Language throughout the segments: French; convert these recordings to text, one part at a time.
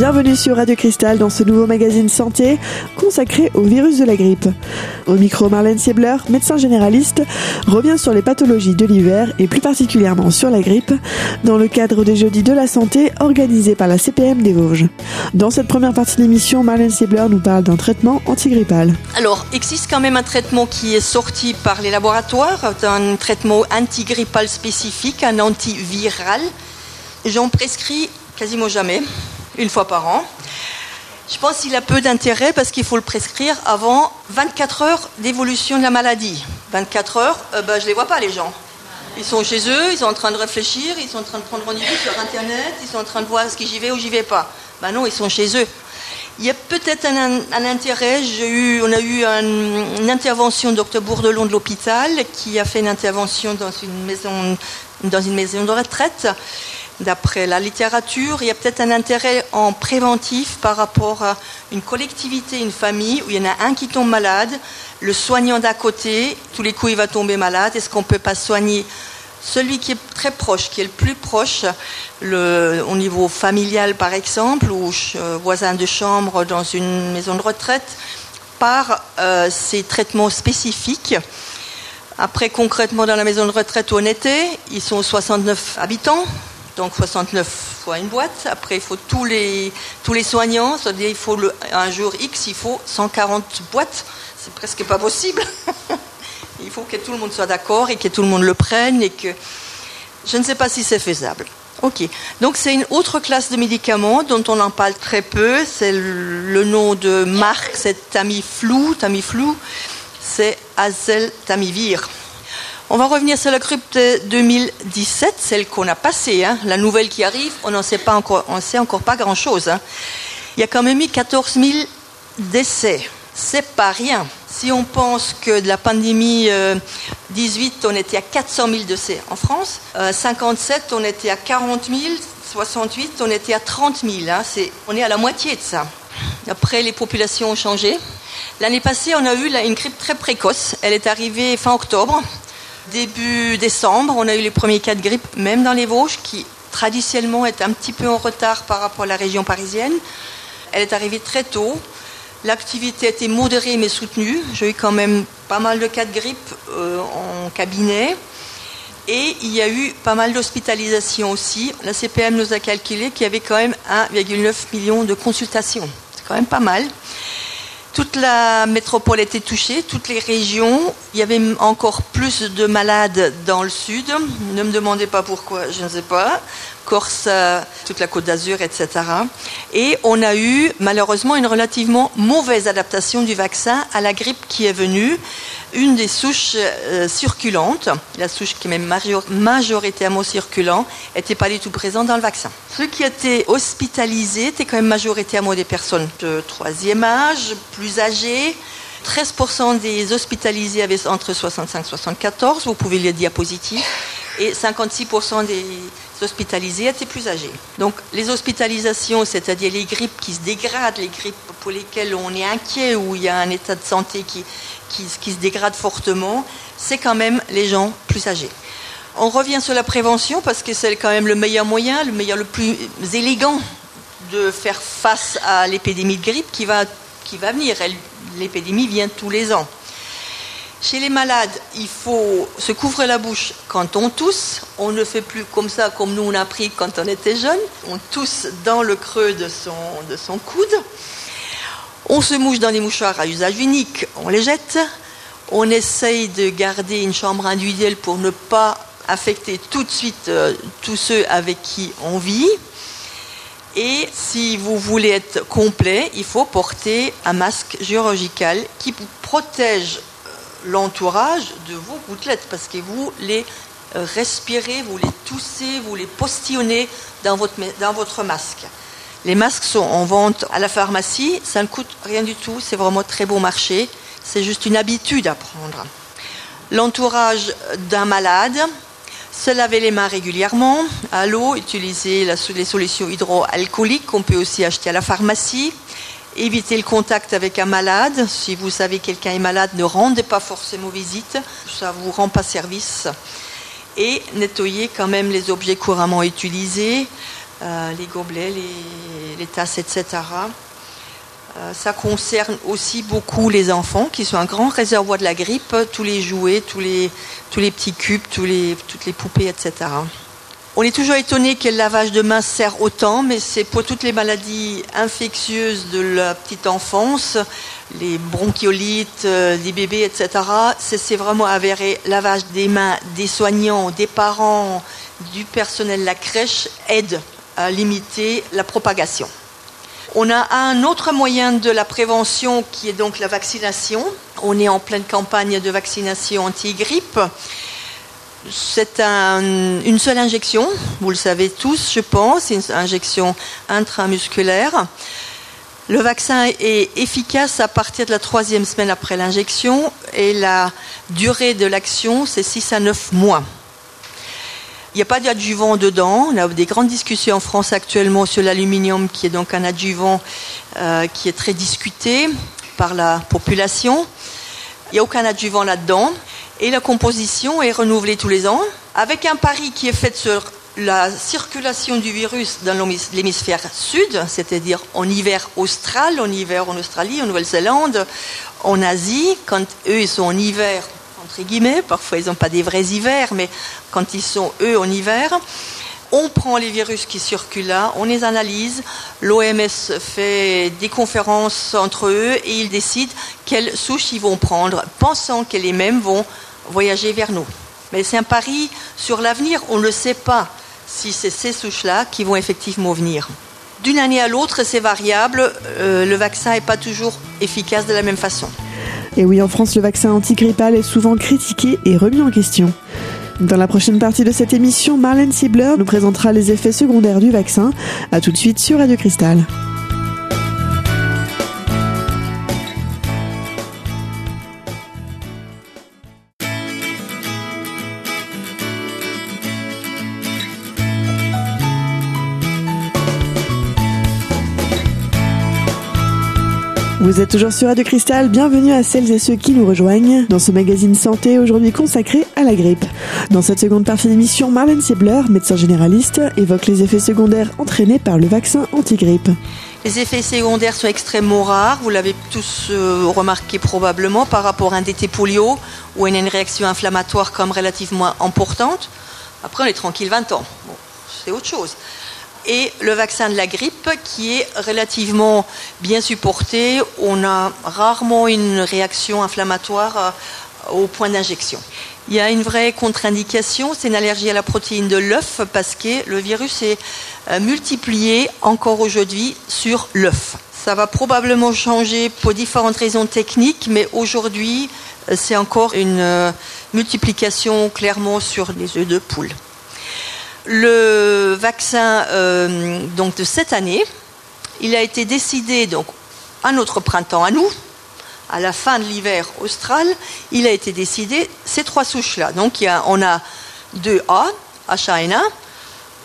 Bienvenue sur Radio Cristal dans ce nouveau magazine santé consacré au virus de la grippe. Au micro, Marlène Siebler, médecin généraliste, revient sur les pathologies de l'hiver et plus particulièrement sur la grippe dans le cadre des Jeudis de la santé organisés par la CPM des Vosges. Dans cette première partie de l'émission, Marlène Siebler nous parle d'un traitement antigrippal. Alors, existe quand même un traitement qui est sorti par les laboratoires, un traitement antigrippal spécifique, un antiviral. J'en prescris quasiment jamais une fois par an. Je pense qu'il a peu d'intérêt parce qu'il faut le prescrire avant 24 heures d'évolution de la maladie. 24 heures, euh, ben, je ne les vois pas les gens. Ils sont chez eux, ils sont en train de réfléchir, ils sont en train de prendre rendez-vous sur Internet, ils sont en train de voir ce que j'y vais ou j'y vais pas. Ben non, ils sont chez eux. Il y a peut-être un, intérêt. On a eu une intervention Dr Bourdelon de l'hôpital qui a fait une intervention dans une maison, dans une maison de retraite d'après la littérature, il y a peut-être un intérêt en préventif par rapport à une collectivité, une famille où il y en a un qui tombe malade, le soignant d'à côté, tous les coups il va tomber malade, est-ce qu'on ne peut pas soigner celui qui est très proche, qui est le plus proche, au niveau familial par exemple, ou euh, voisin de chambre dans une maison de retraite, par euh, ces traitements spécifiques? Après, concrètement, dans la maison de retraite où on était, ils sont 69 habitants, donc 69 fois une boîte. Après, il faut tous les, soignants, c'est-à-dire il faut un jour X, il faut 140 boîtes. C'est presque pas possible. il faut que tout le monde soit d'accord et que tout le monde le prenne et que je ne sais pas si c'est faisable. Ok. Donc c'est une autre classe de médicaments dont on en parle très peu. C'est le, nom de marque, c'est Tamiflu. Tamiflu, c'est Azeltamivir. On va revenir sur la de 2017, celle qu'on a passée. Hein. La nouvelle qui arrive, on n'en sait encore, pas grand-chose. Hein. Il y a quand même eu 14 000 décès. C'est pas rien. Si on pense que de la pandémie 18, euh, on était à 400 000 décès en France, 57, euh, on était à 40 000, 68, on était à 30 000. Hein. on est à la moitié de ça. Après, les populations ont changé. L'année passée, on a eu une grippe très précoce. Elle est arrivée fin octobre. Début décembre, on a eu les premiers cas de grippe, même dans les Vosges, qui traditionnellement est un petit peu en retard par rapport à la région parisienne. Elle est arrivée très tôt. L'activité été modérée mais soutenue. J'ai eu quand même pas mal de cas de grippe euh, en cabinet. Et il y a eu pas mal d'hospitalisations aussi. La CPM nous a calculé qu'il y avait quand même 1,9 million de consultations. C'est quand même pas mal. Toute la métropole était touchée, toutes les régions. Il y avait encore plus de malades dans le sud. Ne me demandez pas pourquoi, je ne sais pas. Corse, toute la côte d'Azur, etc. Et on a eu malheureusement une relativement mauvaise adaptation du vaccin à la grippe qui est venue une des souches euh, circulantes, la souche qui est majoritairement circulante, n'était pas du tout présente dans le vaccin. Ceux qui étaient hospitalisés étaient quand même majoritairement des personnes de troisième âge, plus âgées. 13% des hospitalisés avaient entre 65 et 74, vous pouvez lire diapositive, et 56% des hospitalisés étaient plus âgés. Donc les hospitalisations, c'est-à-dire les grippes qui se dégradent, les grippes pour lesquelles on est inquiet, ou il y a un état de santé qui, se dégrade fortement, c'est quand même les gens plus âgés. On revient sur la prévention parce que c'est quand même le meilleur moyen, le meilleur, le plus élégant de faire face à l'épidémie de grippe qui va venir. L'épidémie vient tous les ans. Chez les malades, il faut se couvrir la bouche quand on tousse. On ne fait plus comme ça, comme nous on a appris quand on était jeune. On tousse dans le creux de son, de son coude. On se mouche dans les mouchoirs à usage unique, on les jette. On essaye de garder une chambre individuelle pour ne pas affecter tout de suite euh, tous ceux avec qui on vit. Et si vous voulez être complet, il faut porter un masque chirurgical qui protège l'entourage de vos gouttelettes parce que vous les euh, respirez, vous les toussez, vous les postillonnez dans votre, dans votre masque. Les masques sont en vente à la pharmacie, ça ne coûte rien du tout, c'est vraiment très bon marché, c'est juste une habitude à prendre. L'entourage d'un malade, se laver les mains régulièrement à l'eau, utiliser les solutions hydroalcooliques qu'on peut aussi acheter à la pharmacie, éviter le contact avec un malade. Si vous savez que quelqu'un est malade, ne rendez pas forcément visite, ça ne vous rend pas service. Et nettoyer quand même les objets couramment utilisés, euh, les gobelets, les, tasses, etc. Euh, ça concerne aussi beaucoup les enfants qui sont un grand réservoir de la grippe, tous les jouets, tous les, petits cubes, toutes les poupées, etc. On est toujours étonné que le lavage de mains sert autant, mais c'est pour toutes les maladies infectieuses de la petite enfance, les bronchiolites, euh, des bébés, etc. C'est vraiment avéré. Lavage des mains des soignants, des parents, du personnel de la crèche aide à limiter la propagation. On a un autre moyen de la prévention qui est donc la vaccination. On est en pleine campagne de vaccination anti-grippe. C'est une seule injection, vous le savez tous, je pense, une injection intramusculaire. Le vaccin est efficace à partir de la troisième semaine après l'injection et la durée de l'action, c'est 6 à 9 mois. Il n'y a pas d'adjuvant dedans. On a des grandes discussions en France actuellement sur l'aluminium, qui est donc un adjuvant euh, qui est très discuté par la population. Il n'y a aucun adjuvant là-dedans et la composition est renouvelée tous les ans, avec un pari qui est fait sur la circulation du virus dans l'hémisphère sud, c'est-à-dire en hiver austral, en hiver en Australie, en Nouvelle-Zélande, en Asie, quand eux ils sont en hiver, entre guillemets, parfois ils n'ont pas des vrais hivers, mais quand ils sont eux en hiver, on prend les virus qui circulent là, on les analyse, l'OMS fait des conférences entre eux et ils décident quelles souches ils vont prendre, pensant que les mêmes vont voyager vers nous. Mais c'est un pari sur l'avenir, on ne sait pas si c'est ces souches-là qui vont effectivement venir. D'une année à l'autre, c'est variable, euh, le vaccin n'est pas toujours efficace de la même façon. Et oui, en France, le vaccin antigrippal est souvent critiqué et remis en question. Dans la prochaine partie de cette émission, Marlène Siebler nous présentera les effets secondaires du vaccin. A tout de suite sur Radio Cristal. Vous êtes toujours sur Radio Cristal, bienvenue à celles et ceux qui nous rejoignent dans ce magazine santé aujourd'hui consacré à la grippe. Dans cette seconde partie d'émission, Marlène Siebler, médecin généraliste, évoque les effets secondaires entraînés par le vaccin anti-grippe. Les effets secondaires sont extrêmement rares, vous l'avez tous euh, remarqué probablement par rapport à un DT polio où y a une réaction inflammatoire comme relativement importante. Après, on est tranquille 20 ans. Bon, c'est autre chose et le vaccin de la grippe qui est relativement bien supporté. On a rarement une réaction inflammatoire euh, au point d'injection. Il y a une vraie contre-indication, c'est une allergie à la protéine de l'œuf parce que le virus est euh, multiplié encore aujourd'hui sur l'œuf. Ça va probablement changer pour différentes raisons techniques, mais aujourd'hui, euh, c'est encore une multiplication clairement sur les œufs de poule. Le vaccin euh, donc de cette année, il a été décidé donc à notre printemps à nous, à la fin de l'hiver austral, il a été décidé ces trois souches-là. Donc on a 2A, H1N1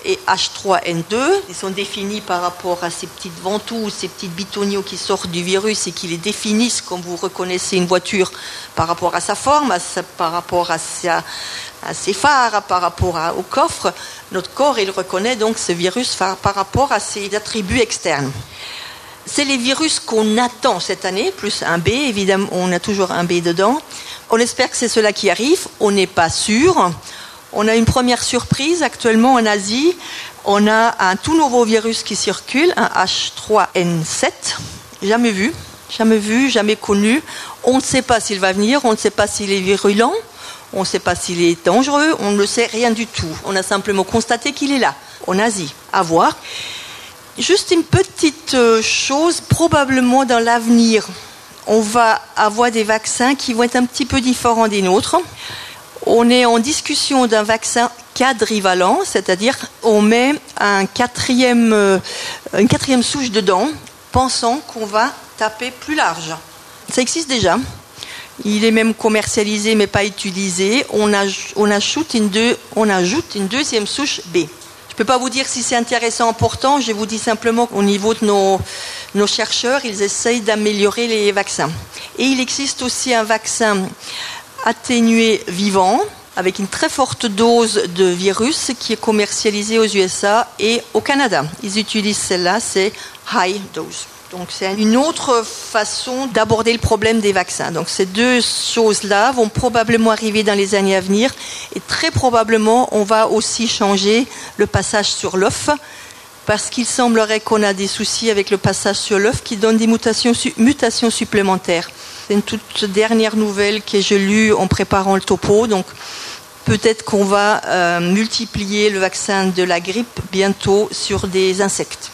et H3N2. Ils sont définis par rapport à ces petites ventouses, ces petites bitoniaux qui sortent du virus et qui les définissent comme vous reconnaissez une voiture par rapport à sa forme, par rapport à ses phares, par rapport au coffre, notre corps, il reconnaît donc ce virus par rapport à ses attributs externes. C'est les virus qu'on attend cette année, plus un B, évidemment, on a toujours un B dedans. On espère que c'est cela qui arrive, on n'est pas sûr. On a une première surprise actuellement en Asie. On a un tout nouveau virus qui circule, un H3N7, jamais vu, jamais vu, jamais connu. On ne sait pas s'il va venir, on ne sait pas s'il est virulent. On ne sait pas s'il est dangereux, on ne sait rien du tout. On a simplement constaté qu'il est là, en Asie. À voir. Juste une petite euh, chose, probablement dans l'avenir, on va avoir des vaccins qui vont être un petit peu différents des nôtres. On est en discussion d'un vaccin quadrivalent, c'est-à-dire on met euh, une quatrième souche dedans, pensant qu'on va taper plus large. Ça existe déjà. Il est même commercialisé mais pas utilisé. On, ajoute une, deuxième souche B. Je ne peux pas vous dire si c'est intéressant ou important, je vous dis simplement qu'au niveau de nos chercheurs, ils essayent d'améliorer les vaccins. Et il existe aussi un vaccin atténué vivant avec une très forte dose de virus qui est commercialisée aux USA et au Canada. Ils utilisent celle-là, c'est high dose. Donc c'est une autre façon d'aborder le problème des vaccins. Donc ces deux choses-là vont probablement arriver dans les années à venir et très probablement on va aussi changer le passage sur l'œuf parce qu'il semblerait qu'on a des soucis avec le passage sur l'œuf qui donne des mutations, mutations supplémentaires. C'est une toute dernière nouvelle que j'ai lue en préparant le topo. Donc peut-être qu'on va euh, multiplier le vaccin de la grippe bientôt sur des insectes.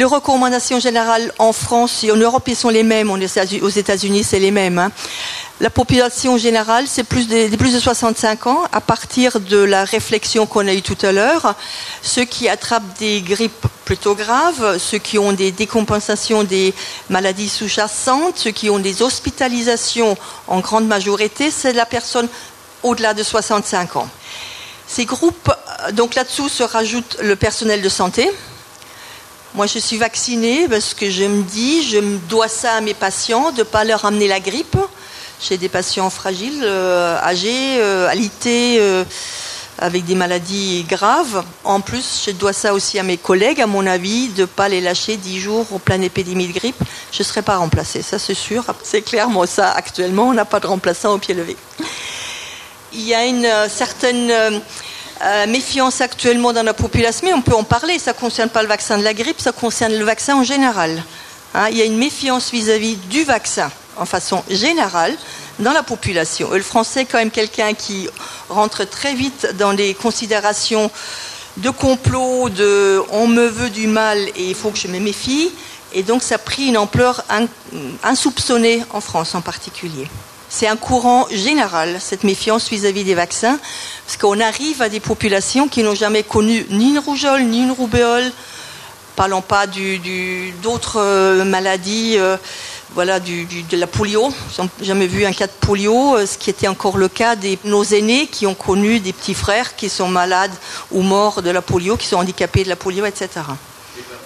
Les recommandations générales en France et en Europe, sont les mêmes. Aux États-Unis, c'est les mêmes. Hein. La population générale, c'est plus de, plus de 65 ans. À partir de la réflexion qu'on a eue tout à l'heure, ceux qui attrapent des grippes plutôt graves, ceux qui ont des décompensations des maladies sous-jacentes, ceux qui ont des hospitalisations en grande majorité, c'est la personne au-delà de 65 ans. Ces groupes, donc là-dessous se rajoute le personnel de santé, moi, je suis vaccinée parce que je me dis, je dois ça à mes patients, de ne pas leur amener la grippe. J'ai des patients fragiles, euh, âgés, euh, alités, euh, avec des maladies graves. En plus, je dois ça aussi à mes collègues, à mon avis, de ne pas les lâcher dix jours en pleine épidémie de grippe. Je ne serai pas remplacée, ça c'est sûr. C'est clairement ça, actuellement, on n'a pas de remplaçant au pied levé. Il y a une certaine euh, méfiance actuellement dans la population, mais on peut en parler, ça ne concerne pas le vaccin de la grippe, ça concerne le vaccin en général. Hein, il y a une méfiance vis-à-vis du vaccin en façon générale dans la population. Le français est quand même quelqu'un qui rentre très vite dans les considérations de complot, de on me veut du mal et il faut que je me méfie. Et donc ça a pris une ampleur insoupçonnée en France en particulier. C'est un courant général, cette méfiance vis-à-vis des vaccins, parce qu'on arrive à des populations qui n'ont jamais connu ni une rougeole, ni une roubeole, parlons pas d'autres euh, maladies, euh, voilà, de la polio. N'ont jamais vu un cas de polio, euh, ce qui était encore le cas de nos aînés qui ont connu des petits frères qui sont malades ou morts de la polio, qui sont handicapés de la polio, etc.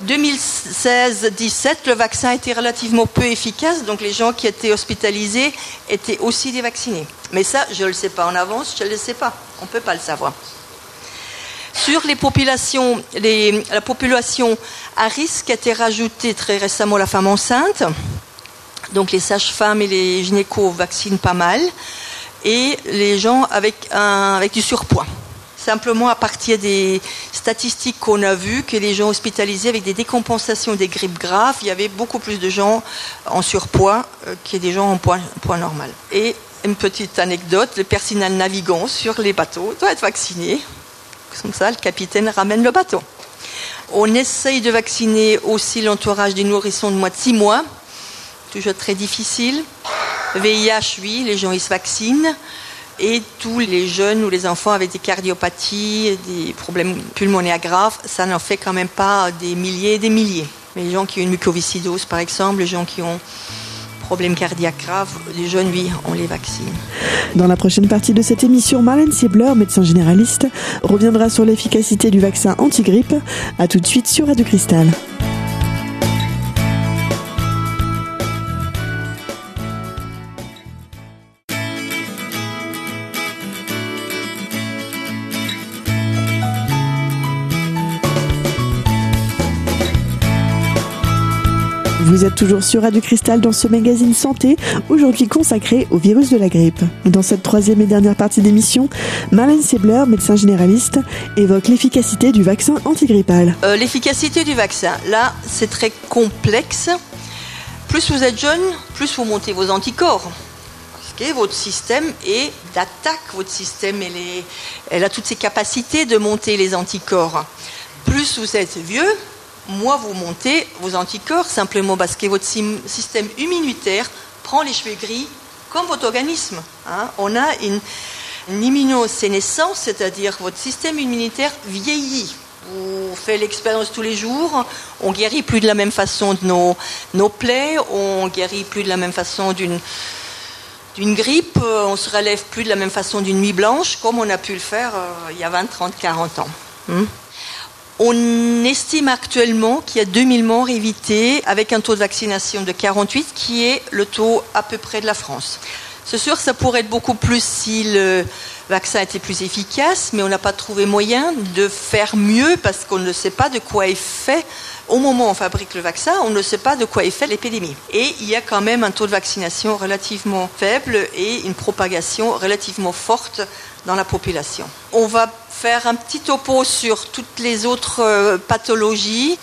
2016-17, le vaccin était relativement peu efficace, donc les gens qui étaient hospitalisés étaient aussi dévaccinés. Mais ça, je ne le sais pas en avance, je ne le sais pas. On ne peut pas le savoir. Sur les populations, la population à risque a été rajoutée très récemment la femme enceinte. Donc les sages-femmes et les gynécos vaccinent pas mal. Et les gens avec, avec du surpoids simplement à partir des statistiques qu'on a vues que les gens hospitalisés avec des décompensations des grippes graves, il y avait beaucoup plus de gens en surpoids euh, que des gens en poids, normal. Et une petite anecdote, le personnel navigant sur les bateaux doit être vacciné. Comme ça, le capitaine ramène le bateau. On essaye de vacciner aussi l'entourage des nourrissons de moins de 6 mois. Toujours très difficile. VIH, oui, les gens ils se vaccinent et tous les jeunes ou les enfants avec des cardiopathies, des problèmes pulmonaires graves, ça n'en fait quand même pas des milliers et des milliers. Mais les gens qui ont une mucoviscidose, par exemple, les gens qui ont problèmes cardiaques graves, les jeunes, oui, on les vaccine. Dans la prochaine partie de cette émission, Marlène Siebler, médecin généraliste, reviendra sur l'efficacité du vaccin anti-grippe. A tout de suite sur Radio Cristal. Vous êtes toujours sur Radio Cristal dans ce magazine santé, aujourd'hui consacré au virus de la grippe. Dans cette troisième et dernière partie d'émission, Marlène Sebler, médecin généraliste, évoque l'efficacité du vaccin antigrippal. Euh, l'efficacité du vaccin, là, c'est très complexe. Plus vous êtes jeune, plus vous montez vos anticorps. Que votre système est d'attaque, votre système, elle a toutes ses capacités de monter les anticorps. Plus vous êtes vieux, moi, vous montez vos anticorps simplement parce que votre système immunitaire prend les cheveux gris comme votre organisme. Hein. On a une, immunosénescence, c'est-à-dire votre système immunitaire vieillit. On fait l'expérience tous les jours, on guérit plus de la même façon de nos, plaies, on guérit plus de la même façon d'une grippe, on se relève plus de la même façon d'une nuit blanche, comme on a pu le faire euh, il y a 20, 30, 40 ans. Hmm. On estime actuellement qu'il y a 2000 morts évités avec un taux de vaccination de 48 qui est le taux à peu près de la France. C'est sûr, ça pourrait être beaucoup plus si le vaccin était plus efficace, mais on n'a pas trouvé moyen de faire mieux parce qu'on ne sait pas de quoi est fait. Au moment où on fabrique le vaccin, on ne sait pas de quoi est fait l'épidémie. Et il y a quand même un taux de vaccination relativement faible et une propagation relativement forte dans la population. On va faire un petit topo sur toutes les autres euh, pathologies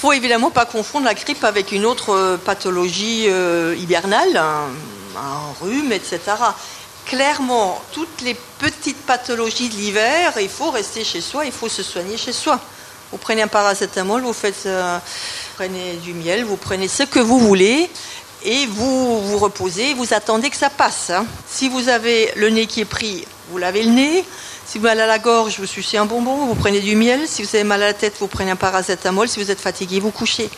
faut évidemment pas confondre la grippe avec une autre euh, pathologie euh, hibernale, un, rhume, etc. Clairement, toutes les petites pathologies de l'hiver, il faut rester chez soi, il faut se soigner chez soi. Vous prenez un paracétamol, vous faites, euh, prenez du miel, vous prenez ce que vous voulez et vous vous reposez, vous attendez que ça passe. Hein. Si vous avez le nez qui est pris, vous lavez le nez. Si vous avez mal à la gorge, vous sucez un bonbon, vous prenez du miel. Si vous avez mal à la tête, vous prenez un paracétamol. Si vous êtes fatigué, vous couchez.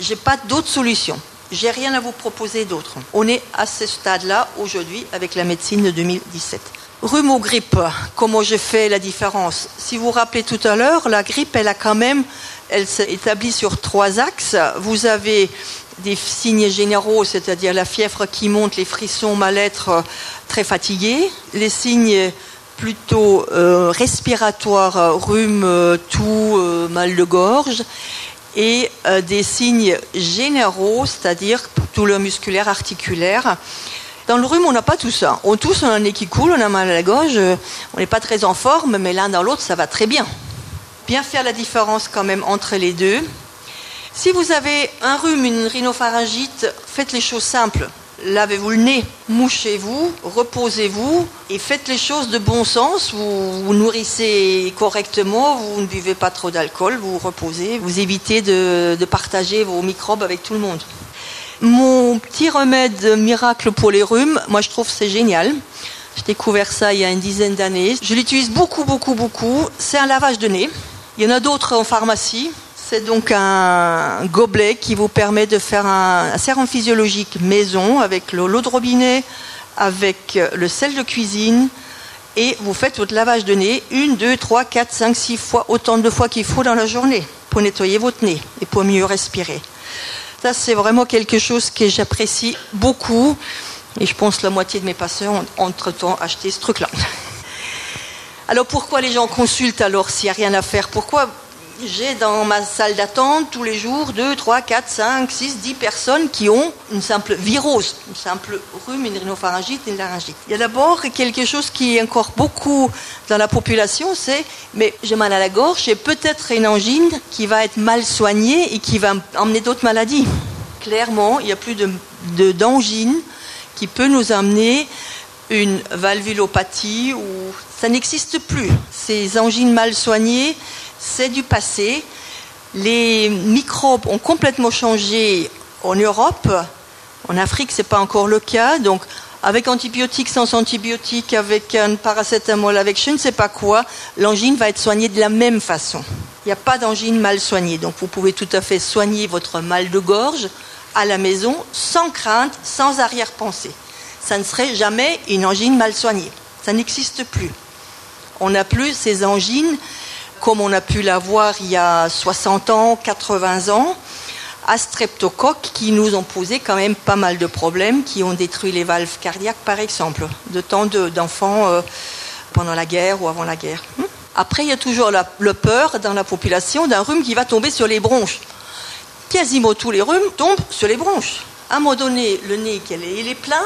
J'ai pas d'autre solution. J'ai rien à vous proposer d'autre. On est à ce stade-là aujourd'hui avec la médecine de 2017. Rhume ou grippe, comment je fais la différence? Si vous vous rappelez tout à l'heure, la grippe, elle a quand même, elle s'établit sur trois axes. Vous avez des signes généraux, c'est-à-dire la fièvre qui monte, les frissons, mal-être, très fatigué. Les signes plutôt euh, respiratoire, euh, rhume, euh, tout, mal de gorge, et des signes généraux, c'est-à-dire douleur musculaire, articulaire. Dans le rhume, on n'a pas tout ça. On tousse, on a un nez qui coule, on a mal à la gorge, on n'est pas très en forme, mais l'un dans l'autre, ça va très bien. Bien faire la différence quand même entre les deux. Si vous avez un rhume, une rhinopharyngite, faites les choses simples lavez-vous le nez, mouchez-vous, reposez-vous et faites les choses de bon sens. Vous vous nourrissez correctement, vous ne buvez pas trop d'alcool, vous reposez, vous évitez de, partager vos microbes avec tout le monde. Mon petit remède miracle pour les rhumes, moi je trouve c'est génial. J'ai découvert ça il y a une dizaine d'années. Je l'utilise beaucoup, beaucoup, beaucoup. C'est un lavage de nez. Il y en a d'autres en pharmacie. C'est donc un gobelet qui vous permet de faire un, sérum physiologique maison avec l'eau de robinet, avec le sel de cuisine, et vous faites votre lavage de nez une, deux, trois, quatre, cinq, six fois, autant de fois qu'il faut dans la journée pour nettoyer votre nez et pour mieux respirer. Ça, c'est vraiment quelque chose que j'apprécie beaucoup. Et je pense que la moitié de mes patients ont entre-temps acheté ce truc-là. Alors pourquoi les gens consultent alors s'il n'y a rien à faire? Pourquoi j'ai dans ma salle d'attente tous les jours 2, 3, 4, 5, 6, 10 personnes qui ont une simple virose, une simple rhume, une rhinopharyngite, une laryngite. Il y a d'abord quelque chose qui est encore beaucoup dans la population, c'est mais j'ai mal à la gorge, j'ai peut-être une angine qui va être mal soignée et qui va emmener d'autres maladies. Clairement, il n'y a plus de, d'angine qui peut nous amener une valvulopathie ou ça n'existe plus. Ces angines mal soignées, c'est du passé. Les microbes ont complètement changé en Europe. En Afrique, ce n'est pas encore le cas. Donc, avec antibiotiques, sans antibiotiques, avec un paracétamol, avec je ne sais pas quoi, l'angine va être soignée de la même façon. Il n'y a pas d'angine mal soignée. Donc, vous pouvez tout à fait soigner votre mal de gorge à la maison sans crainte, sans arrière-pensée. Ça ne serait jamais une angine mal soignée. Ça n'existe plus. On n'a plus ces angines comme on a pu l'avoir il y a 60 ans, 80 ans, à streptocoques qui nous ont posé quand même pas mal de problèmes, qui ont détruit les valves cardiaques par exemple, de tant d'enfants euh, pendant la guerre ou avant la guerre. Hmm? Après, il y a toujours la, le peur dans la population d'un rhume qui va tomber sur les bronches. Quasiment tous les rhumes tombent sur les bronches. À un moment donné, le nez, il est plein,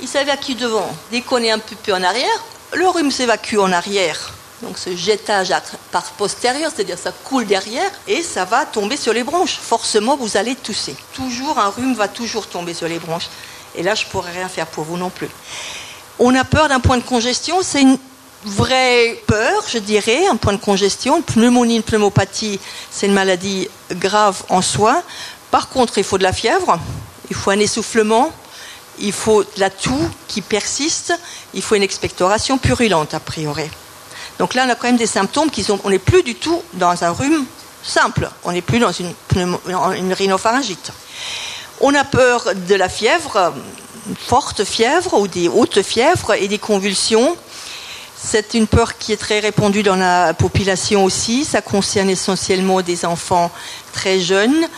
il s'évacue devant. Dès qu'on est un peu en arrière, le rhume s'évacue en arrière donc ce jetage par postérieur, c'est-à-dire ça coule derrière et ça va tomber sur les bronches. Forcément, vous allez tousser. Toujours, un rhume va toujours tomber sur les bronches. Et là, je ne pourrais rien faire pour vous non plus. On a peur d'un point de congestion, c'est une vraie peur, je dirais, un point de congestion. Une pneumonie, une pneumopathie, c'est une maladie grave en soi. Par contre, il faut de la fièvre, il faut un essoufflement, il faut de la toux qui persiste, il faut une expectoration purulente a priori. Donc là, on a quand même des symptômes qui sont. On n'est plus du tout dans un rhume simple. On n'est plus dans une, rhinopharyngite. On a peur de la fièvre, forte fièvre ou des hautes fièvres et des convulsions. C'est une peur qui est très répandue dans la population aussi. Ça concerne essentiellement des enfants très jeunes.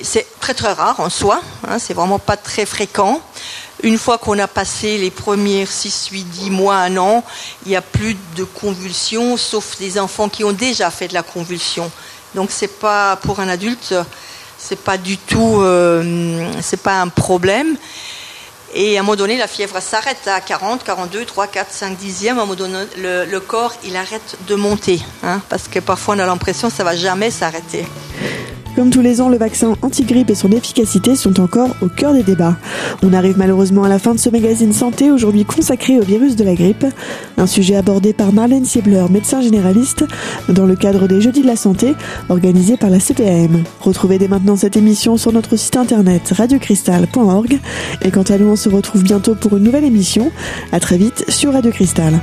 C'est très très rare en soi. Hein, c'est vraiment pas très fréquent. Une fois qu'on a passé les premiers 6, 8, 10 mois, un an, il n'y a plus de convulsions, sauf des enfants qui ont déjà fait de la convulsion. Donc c'est pas pour un adulte, c'est pas du tout, euh, c'est pas un problème. Et à un moment donné, la fièvre s'arrête à 40, 42, 3, 4, 5 dixièmes. À un moment donné, le, corps, il arrête de monter. Hein, parce que parfois, on a l'impression que ça va jamais s'arrêter. Comme tous les ans, le vaccin anti-grippe et son efficacité sont encore au cœur des débats. On arrive malheureusement à la fin de ce magazine santé, aujourd'hui consacré au virus de la grippe, un sujet abordé par Marlène Siebler, médecin généraliste, dans le cadre des Jeudis de la Santé, organisés par la CPAM. Retrouvez dès maintenant cette émission sur notre site internet radiocristal.org et quant à nous, on se retrouve bientôt pour une nouvelle émission. À très vite sur Radio Cristal.